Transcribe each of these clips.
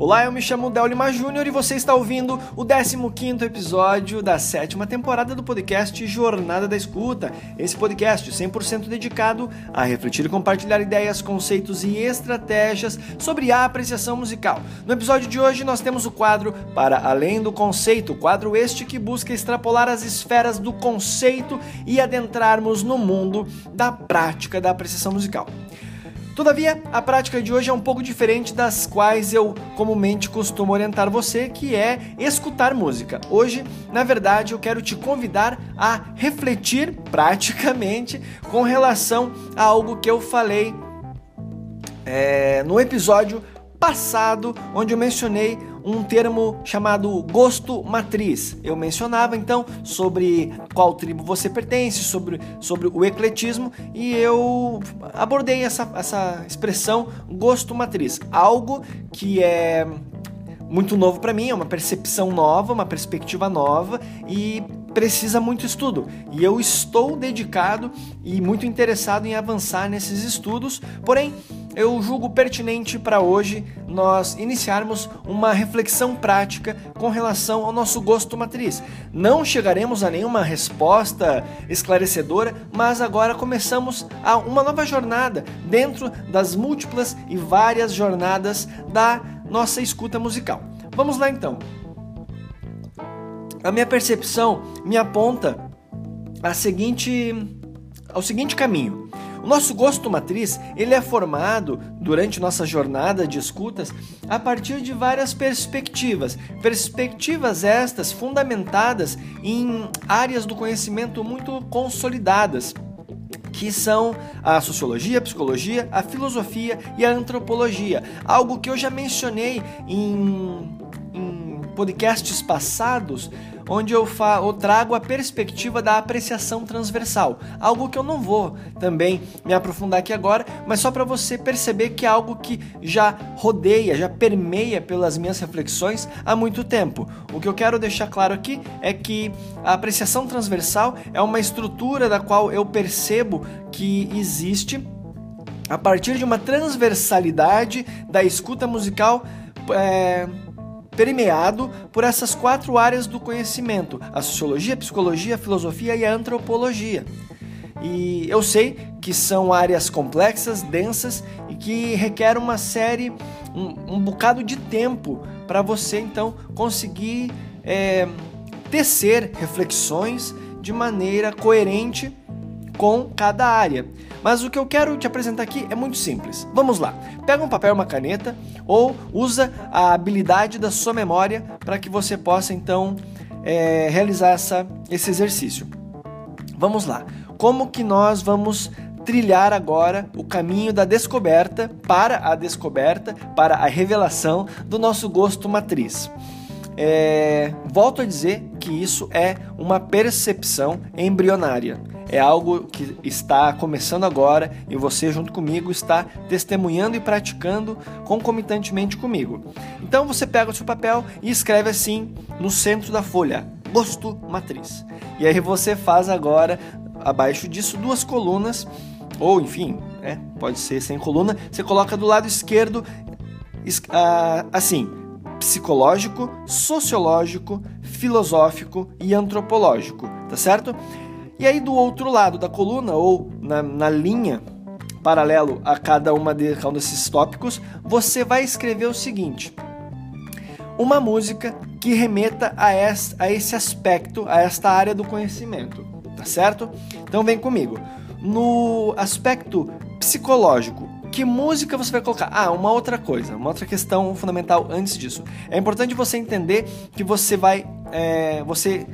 Olá, eu me chamo Del Lima Júnior e você está ouvindo o 15º episódio da sétima temporada do podcast Jornada da Escuta. Esse podcast 100% dedicado a refletir e compartilhar ideias, conceitos e estratégias sobre a apreciação musical. No episódio de hoje nós temos o quadro Para Além do Conceito, quadro este que busca extrapolar as esferas do conceito e adentrarmos no mundo da prática da apreciação musical. Todavia, a prática de hoje é um pouco diferente das quais eu comumente costumo orientar você, que é escutar música. Hoje, na verdade, eu quero te convidar a refletir praticamente com relação a algo que eu falei é, no episódio passado, onde eu mencionei um termo chamado gosto matriz. Eu mencionava então sobre qual tribo você pertence, sobre, sobre o ecletismo e eu abordei essa, essa expressão gosto matriz, algo que é muito novo para mim, é uma percepção nova, uma perspectiva nova e precisa muito estudo. E eu estou dedicado e muito interessado em avançar nesses estudos, porém eu julgo pertinente para hoje nós iniciarmos uma reflexão prática com relação ao nosso gosto matriz. Não chegaremos a nenhuma resposta esclarecedora, mas agora começamos a uma nova jornada dentro das múltiplas e várias jornadas da nossa escuta musical. Vamos lá então. A minha percepção me aponta a seguinte ao seguinte caminho. O nosso gosto matriz, ele é formado durante nossa jornada de escutas a partir de várias perspectivas. Perspectivas estas fundamentadas em áreas do conhecimento muito consolidadas que são a sociologia, a psicologia, a filosofia e a antropologia. Algo que eu já mencionei em, em podcasts passados onde eu, eu trago a perspectiva da apreciação transversal, algo que eu não vou também me aprofundar aqui agora, mas só para você perceber que é algo que já rodeia, já permeia pelas minhas reflexões há muito tempo. O que eu quero deixar claro aqui é que a apreciação transversal é uma estrutura da qual eu percebo que existe a partir de uma transversalidade da escuta musical. É, permeado por essas quatro áreas do conhecimento: a sociologia, a psicologia, a filosofia e a antropologia. E eu sei que são áreas complexas, densas e que requer uma série, um, um bocado de tempo para você então conseguir é, tecer reflexões de maneira coerente com cada área. Mas o que eu quero te apresentar aqui é muito simples. Vamos lá. Pega um papel uma caneta ou usa a habilidade da sua memória para que você possa então é, realizar essa, esse exercício. Vamos lá. Como que nós vamos trilhar agora o caminho da descoberta para a descoberta, para a revelação do nosso gosto matriz? É, volto a dizer que isso é uma percepção embrionária é algo que está começando agora e você, junto comigo, está testemunhando e praticando concomitantemente comigo. Então você pega o seu papel e escreve assim no centro da folha: gosto matriz. E aí você faz agora, abaixo disso, duas colunas, ou enfim, é, pode ser sem coluna, você coloca do lado esquerdo assim psicológico, sociológico, filosófico e antropológico, tá certo? E aí do outro lado da coluna, ou na, na linha paralelo a cada uma de, cada um desses tópicos, você vai escrever o seguinte: uma música que remeta a, esse, a esse aspecto, a esta área do conhecimento, tá certo? Então vem comigo. No aspecto psicológico, que música você vai colocar? Ah, uma outra coisa, uma outra questão fundamental antes disso. É importante você entender que você vai, é, você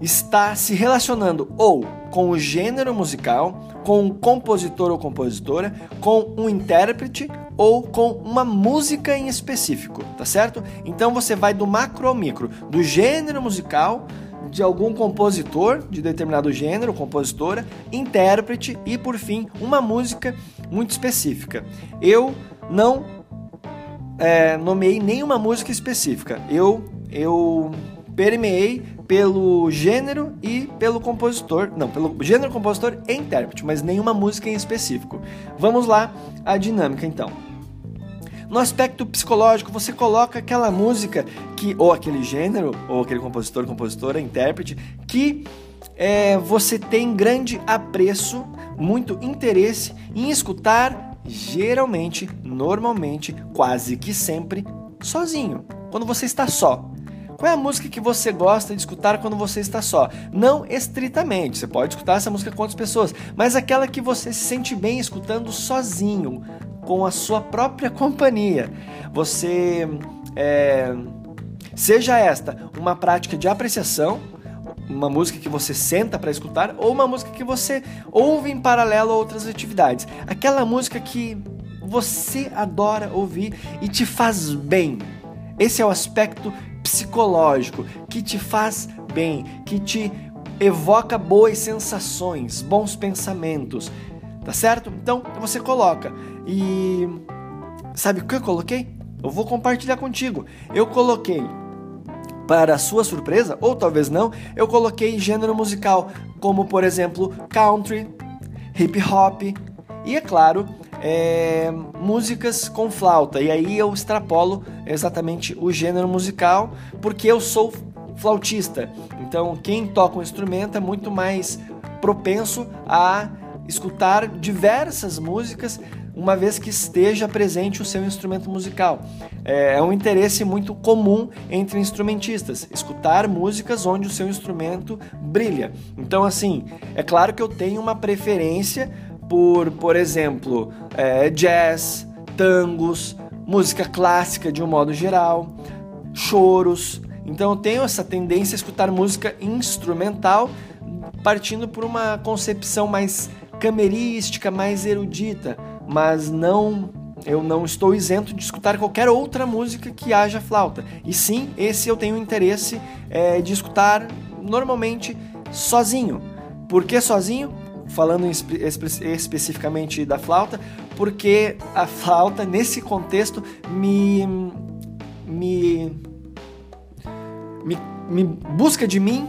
está se relacionando ou com o gênero musical, com um compositor ou compositora, com um intérprete ou com uma música em específico, tá certo? Então você vai do macro ao micro, do gênero musical, de algum compositor de determinado gênero, compositora, intérprete e por fim uma música muito específica. Eu não é, nomeei nenhuma música específica. Eu eu permeei pelo gênero e pelo compositor, não, pelo gênero, compositor e intérprete, mas nenhuma música em específico. Vamos lá, a dinâmica então. No aspecto psicológico, você coloca aquela música que, ou aquele gênero, ou aquele compositor, compositora, intérprete, que é, você tem grande apreço, muito interesse em escutar, geralmente, normalmente, quase que sempre, sozinho, quando você está só. Qual é a música que você gosta de escutar quando você está só? Não estritamente, você pode escutar essa música com outras pessoas, mas aquela que você se sente bem escutando sozinho, com a sua própria companhia. Você. É, seja esta uma prática de apreciação, uma música que você senta para escutar, ou uma música que você ouve em paralelo a outras atividades. Aquela música que você adora ouvir e te faz bem. Esse é o aspecto psicológico que te faz bem, que te evoca boas sensações, bons pensamentos, tá certo? Então você coloca e sabe o que eu coloquei? Eu vou compartilhar contigo. Eu coloquei para sua surpresa, ou talvez não, eu coloquei gênero musical, como por exemplo country, hip hop e, é claro, é, músicas com flauta. E aí eu extrapolo exatamente o gênero musical, porque eu sou flautista. Então, quem toca um instrumento é muito mais propenso a escutar diversas músicas uma vez que esteja presente o seu instrumento musical. É, é um interesse muito comum entre instrumentistas, escutar músicas onde o seu instrumento brilha. Então, assim, é claro que eu tenho uma preferência por, por exemplo, é, jazz, tangos, música clássica de um modo geral, choros. Então eu tenho essa tendência a escutar música instrumental partindo por uma concepção mais camerística, mais erudita, mas não eu não estou isento de escutar qualquer outra música que haja flauta. E sim, esse eu tenho interesse é, de escutar normalmente sozinho. Por que sozinho? Falando espe especificamente da flauta, porque a flauta, nesse contexto, me, me, me, me busca de mim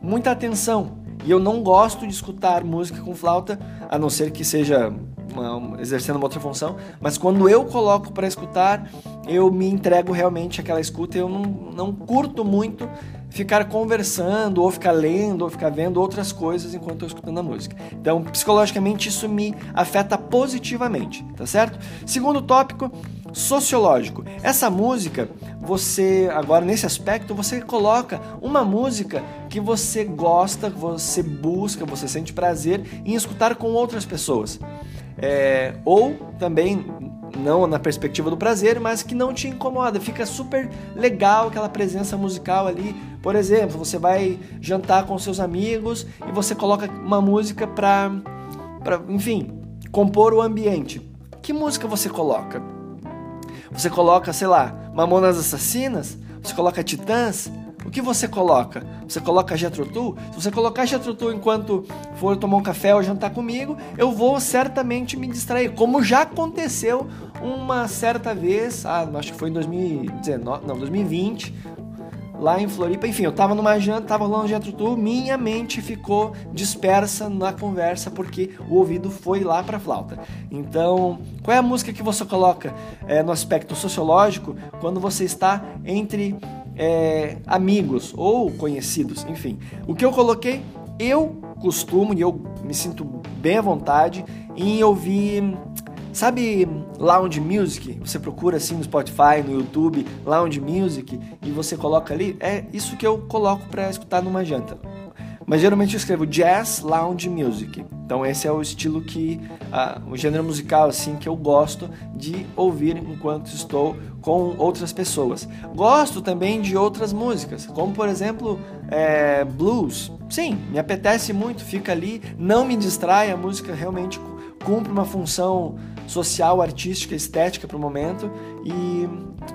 muita atenção. E eu não gosto de escutar música com flauta, a não ser que seja exercendo uma outra função, mas quando eu coloco para escutar, eu me entrego realmente àquela escuta. Eu não, não curto muito ficar conversando, ou ficar lendo, ou ficar vendo outras coisas enquanto estou escutando a música. Então, psicologicamente, isso me afeta positivamente, tá certo? Segundo tópico, sociológico. Essa música, você, agora nesse aspecto, você coloca uma música que você gosta, você busca, você sente prazer em escutar com outras pessoas. É, ou também não na perspectiva do prazer, mas que não te incomoda. Fica super legal aquela presença musical ali. Por exemplo, você vai jantar com seus amigos e você coloca uma música para, enfim, compor o ambiente. Que música você coloca? Você coloca, sei lá, Mamonas Assassinas? Você coloca Titãs? O que você coloca? Você coloca Jethro Tull? Se você colocar Jethro Tull enquanto for tomar um café ou jantar comigo, eu vou certamente me distrair, como já aconteceu uma certa vez, ah, acho que foi em 2019, não, 2020, lá em Floripa. Enfim, eu tava numa janta, tava rolando Jethro Tull, minha mente ficou dispersa na conversa porque o ouvido foi lá para flauta. Então, qual é a música que você coloca é, no aspecto sociológico quando você está entre é, amigos ou conhecidos, enfim. O que eu coloquei, eu costumo e eu me sinto bem à vontade em ouvir, sabe, lounge music? Você procura assim no Spotify, no YouTube, lounge music e você coloca ali. É isso que eu coloco para escutar numa janta. Mas geralmente eu escrevo jazz lounge music. Então esse é o estilo que, uh, o gênero musical assim que eu gosto de ouvir enquanto estou com outras pessoas. Gosto também de outras músicas, como por exemplo é, blues. Sim, me apetece muito, fica ali, não me distrai, a música realmente cumpre uma função social, artística, estética para o momento e,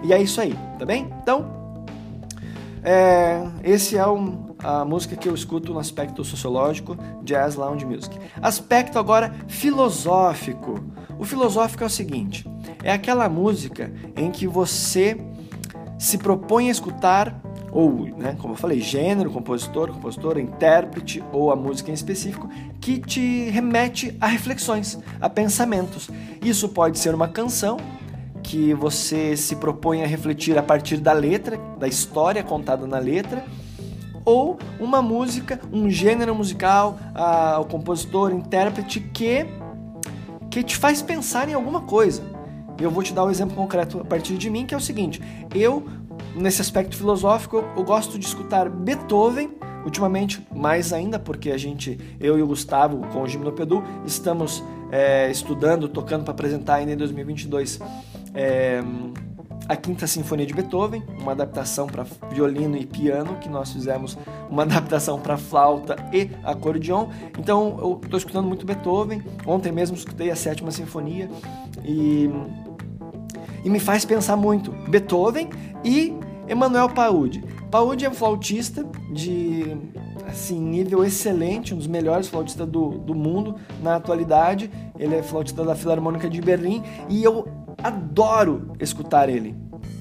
e é isso aí, tá bem? Então, é, esse é um, a música que eu escuto no aspecto sociológico, jazz lounge music. Aspecto agora filosófico. O filosófico é o seguinte: é aquela música em que você se propõe a escutar ou, né, como eu falei, gênero, compositor, compositora, intérprete ou a música em específico que te remete a reflexões, a pensamentos. Isso pode ser uma canção que você se propõe a refletir a partir da letra, da história contada na letra, ou uma música, um gênero musical, a, o compositor, intérprete que que te faz pensar em alguma coisa. Eu vou te dar um exemplo concreto a partir de mim, que é o seguinte: eu nesse aspecto filosófico, eu, eu gosto de escutar Beethoven Ultimamente, mais ainda, porque a gente, eu e o Gustavo, com o Gimnopedu, estamos é, estudando, tocando para apresentar ainda em 2022 é, a Quinta Sinfonia de Beethoven, uma adaptação para violino e piano, que nós fizemos uma adaptação para flauta e acordeon. Então eu estou escutando muito Beethoven. Ontem mesmo escutei a Sétima Sinfonia e, e me faz pensar muito Beethoven e Emanuel Paudi. Paudi é um flautista de assim, nível excelente, um dos melhores flautistas do, do mundo na atualidade. Ele é flautista da Filarmônica de Berlim e eu adoro escutar ele.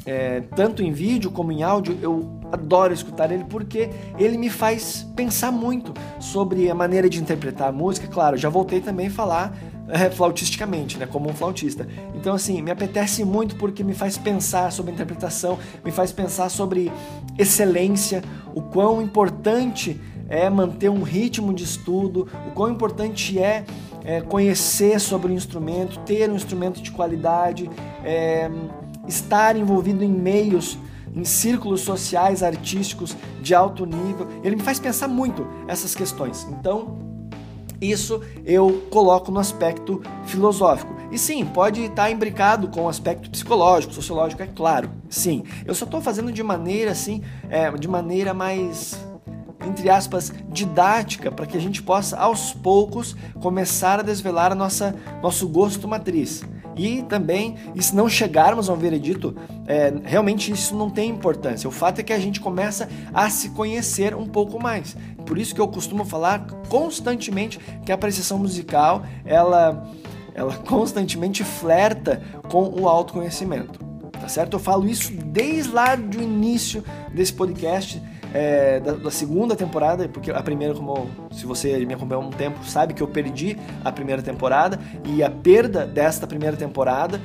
É, tanto em vídeo como em áudio, eu adoro escutar ele porque ele me faz pensar muito sobre a maneira de interpretar a música. Claro, já voltei também a falar é, flautisticamente, né, como um flautista. Então, assim, me apetece muito porque me faz pensar sobre interpretação, me faz pensar sobre excelência, o quão importante é manter um ritmo de estudo, o quão importante é, é conhecer sobre o instrumento, ter um instrumento de qualidade, é, estar envolvido em meios, em círculos sociais, artísticos de alto nível. Ele me faz pensar muito essas questões. Então, isso eu coloco no aspecto filosófico. E sim, pode estar imbricado com o aspecto psicológico, sociológico, é claro. Sim, eu só estou fazendo de maneira assim, é, de maneira mais entre aspas, didática para que a gente possa aos poucos começar a desvelar a nossa nosso gosto matriz. E também, e se não chegarmos a um veredito, é, realmente isso não tem importância. O fato é que a gente começa a se conhecer um pouco mais. Por isso que eu costumo falar constantemente que a apreciação musical, ela, ela constantemente flerta com o autoconhecimento. Tá certo? Eu falo isso desde lá do início desse podcast é, da, da, segunda temporada, porque a primeira, como se você me acompanhou há um tempo, sabe que eu perdi a primeira temporada e a perda desta primeira temporada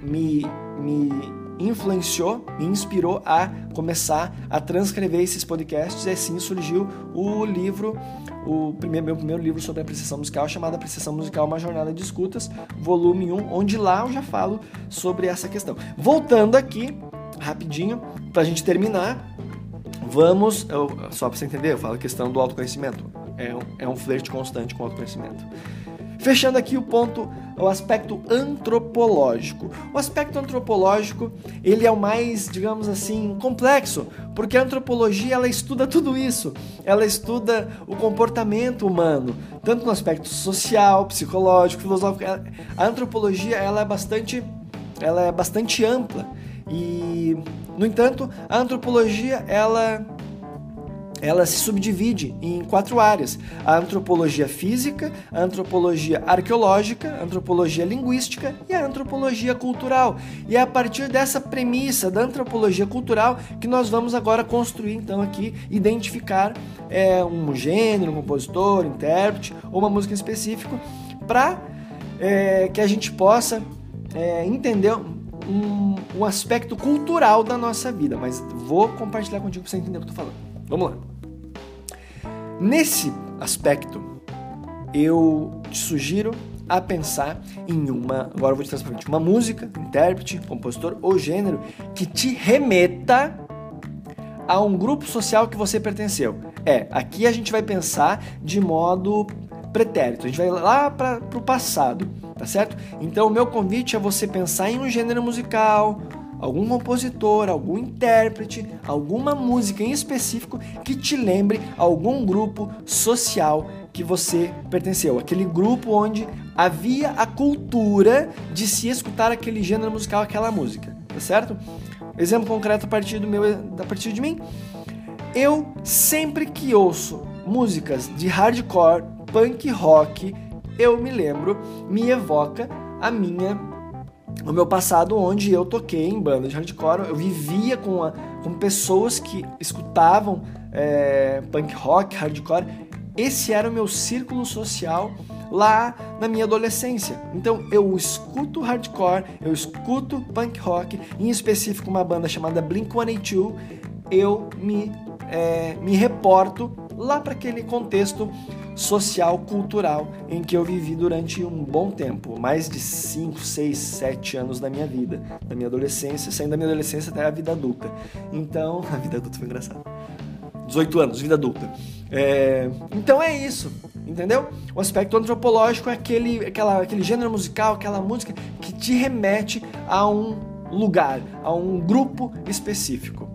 me, me influenciou, me inspirou a começar a transcrever esses podcasts e assim surgiu o livro, o primeiro, meu primeiro livro sobre apreciação musical, chamado Apreciação Musical, Uma Jornada de Escutas, volume 1, onde lá eu já falo sobre essa questão. Voltando aqui, rapidinho, para a gente terminar, Vamos, eu, só para você entender, eu falo a questão do autoconhecimento. É um, é um flerte constante com o autoconhecimento. Fechando aqui o ponto, o aspecto antropológico. O aspecto antropológico, ele é o mais, digamos assim, complexo, porque a antropologia ela estuda tudo isso. Ela estuda o comportamento humano, tanto no aspecto social, psicológico, filosófico. A antropologia ela é bastante ela é bastante ampla e no entanto, a antropologia ela ela se subdivide em quatro áreas: a antropologia física, a antropologia arqueológica, a antropologia linguística e a antropologia cultural. E é a partir dessa premissa da antropologia cultural que nós vamos agora construir, então, aqui, identificar é, um gênero, um compositor, intérprete ou uma música específica para é, que a gente possa é, entender um, um aspecto cultural da nossa vida, mas vou compartilhar contigo para você entender o que eu tô falando. Vamos lá. Nesse aspecto, eu te sugiro a pensar em uma, agora eu vou te trazer uma música, intérprete, compositor ou gênero que te remeta a um grupo social que você pertenceu. É, aqui a gente vai pensar de modo pretérito, a gente vai lá para o passado tá certo? Então o meu convite é você pensar em um gênero musical, algum compositor, algum intérprete, alguma música em específico que te lembre algum grupo social que você pertenceu, aquele grupo onde havia a cultura de se escutar aquele gênero musical, aquela música, tá certo? Exemplo concreto a partir do meu, a partir de mim, eu sempre que ouço músicas de hardcore, punk rock, eu me lembro, me evoca a minha o meu passado onde eu toquei em banda de hardcore, eu vivia com, a, com pessoas que escutavam é, punk rock, hardcore. Esse era o meu círculo social lá na minha adolescência. Então eu escuto hardcore, eu escuto punk rock, em específico uma banda chamada Blink-182, eu me, é, me reporto lá para aquele contexto social, cultural em que eu vivi durante um bom tempo, mais de 5, 6, 7 anos da minha vida, da minha adolescência, saindo da minha adolescência até a vida adulta. Então, a vida adulta foi engraçada. 18 anos, vida adulta. É, então é isso, entendeu? O aspecto antropológico é aquele, aquela, aquele gênero musical, aquela música que te remete a um lugar, a um grupo específico.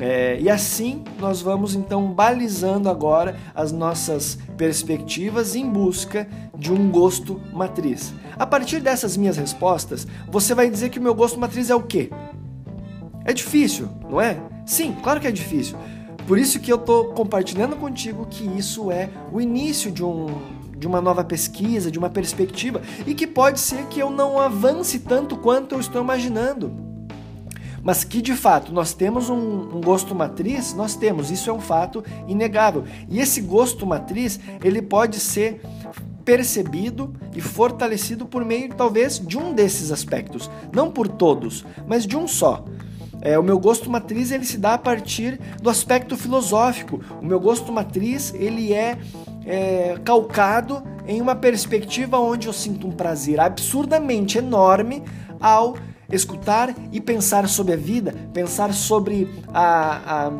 É, e assim nós vamos então balizando agora as nossas perspectivas em busca de um gosto matriz. A partir dessas minhas respostas, você vai dizer que o meu gosto matriz é o quê? É difícil, não é? Sim, claro que é difícil. Por isso que eu estou compartilhando contigo que isso é o início de um, de uma nova pesquisa, de uma perspectiva, e que pode ser que eu não avance tanto quanto eu estou imaginando mas que de fato nós temos um, um, gosto matriz, nós temos, isso é um fato inegável. E esse gosto matriz, ele pode ser percebido e fortalecido por meio talvez de um desses aspectos, não por todos, mas de um só. É, o meu gosto matriz ele se dá a partir do aspecto filosófico. O meu gosto matriz ele é, é calcado em uma perspectiva onde eu sinto um prazer absurdamente enorme ao escutar e pensar sobre a vida, pensar sobre a, a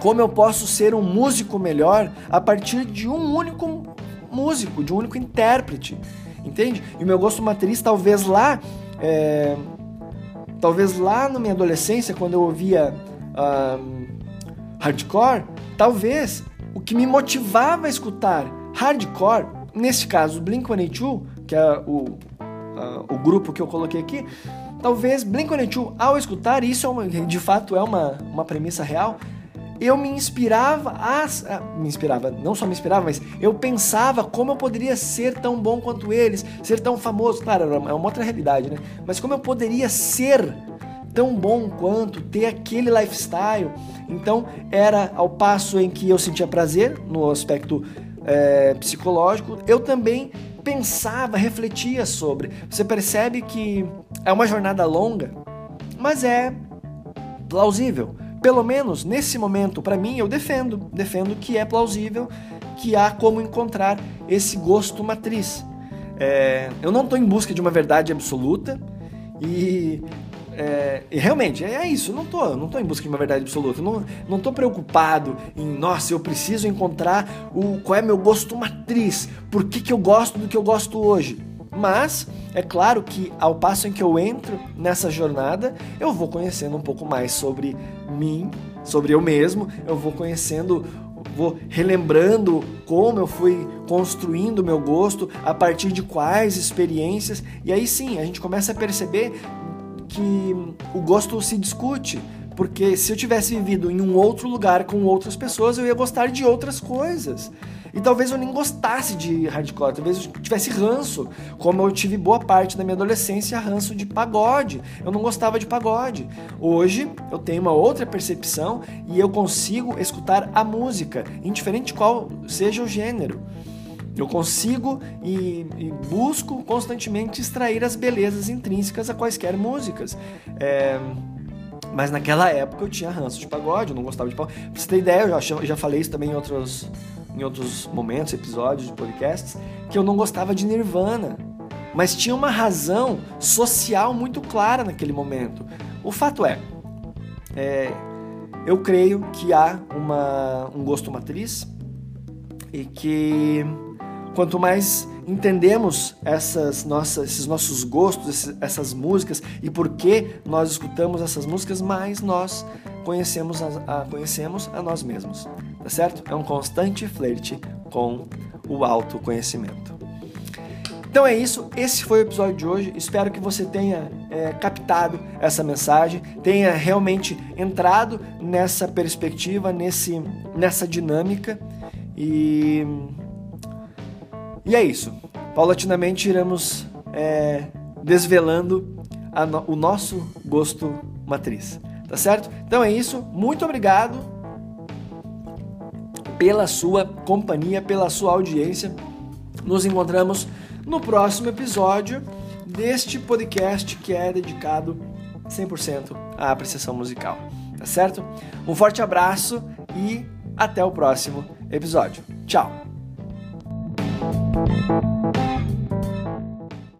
como eu posso ser um músico melhor a partir de um único músico, de um único intérprete, entende? E o meu gosto matriz talvez lá, é, talvez lá na minha adolescência, quando eu ouvia hardcore, talvez o que me motivava a escutar hardcore, nesse caso Blink-182, que é o, uh, o grupo que eu coloquei aqui, Talvez Blink-182, ao escutar, isso é uma, de fato é uma, uma premissa real, eu me inspirava a, a, me inspirava, não só me inspirava, mas eu pensava como eu poderia ser tão bom quanto eles, ser tão famoso, claro, é uma outra realidade, né? Mas como eu poderia ser tão bom quanto ter aquele lifestyle. Então era ao passo em que eu sentia prazer no aspecto é, psicológico, eu também pensava, refletia sobre. Você percebe que é uma jornada longa, mas é plausível. Pelo menos nesse momento, para mim, eu defendo, defendo que é plausível, que há como encontrar esse gosto matriz. É, eu não estou em busca de uma verdade absoluta e é, e realmente, é, isso, eu não tô, não tô em busca de uma verdade absoluta, não, não tô preocupado em, nossa, eu preciso encontrar o qual é meu gosto matriz, por que, que eu gosto do que eu gosto hoje. Mas é claro que ao passo em que eu entro nessa jornada, eu vou conhecendo um pouco mais sobre mim, sobre eu mesmo, eu vou conhecendo vou relembrando como eu fui construindo o meu gosto, a partir de quais experiências, e aí sim a gente começa a perceber que o gosto se discute, porque se eu tivesse vivido em um outro lugar com outras pessoas, eu ia gostar de outras coisas. E talvez eu nem gostasse de hardcore, talvez eu tivesse ranço, como eu tive boa parte da minha adolescência ranço de pagode. Eu não gostava de pagode. Hoje eu tenho uma outra percepção e eu consigo escutar a música, indiferente de qual seja o gênero. Eu consigo e, e, busco constantemente extrair as belezas intrínsecas a quaisquer músicas. É, mas naquela época eu tinha ranço de pagode, eu não gostava de pagode. Pra você ter ideia, eu já, já falei isso também em outros, em outros momentos, episódios de podcasts, que eu não gostava de Nirvana. Mas tinha uma razão social muito clara naquele momento. O fato é, é eu creio que há uma, um gosto matriz e que Quanto mais entendemos essas nossas, esses nossos gostos, essas músicas e por que nós escutamos essas músicas, mais nós conhecemos a, a, conhecemos a nós mesmos, tá certo? É um constante flerte com o autoconhecimento. Então é isso, esse foi o episódio de hoje. Espero que você tenha é, captado essa mensagem, tenha realmente entrado nessa perspectiva, nesse, nessa dinâmica e e é isso. Paulatinamente iremos é, desvelando no, o nosso gosto matriz. Tá certo? Então é isso. Muito obrigado pela sua companhia, pela sua audiência. Nos encontramos no próximo episódio deste podcast que é dedicado 100% à apreciação musical. Tá certo? Um forte abraço e até o próximo episódio. Tchau! Thank you.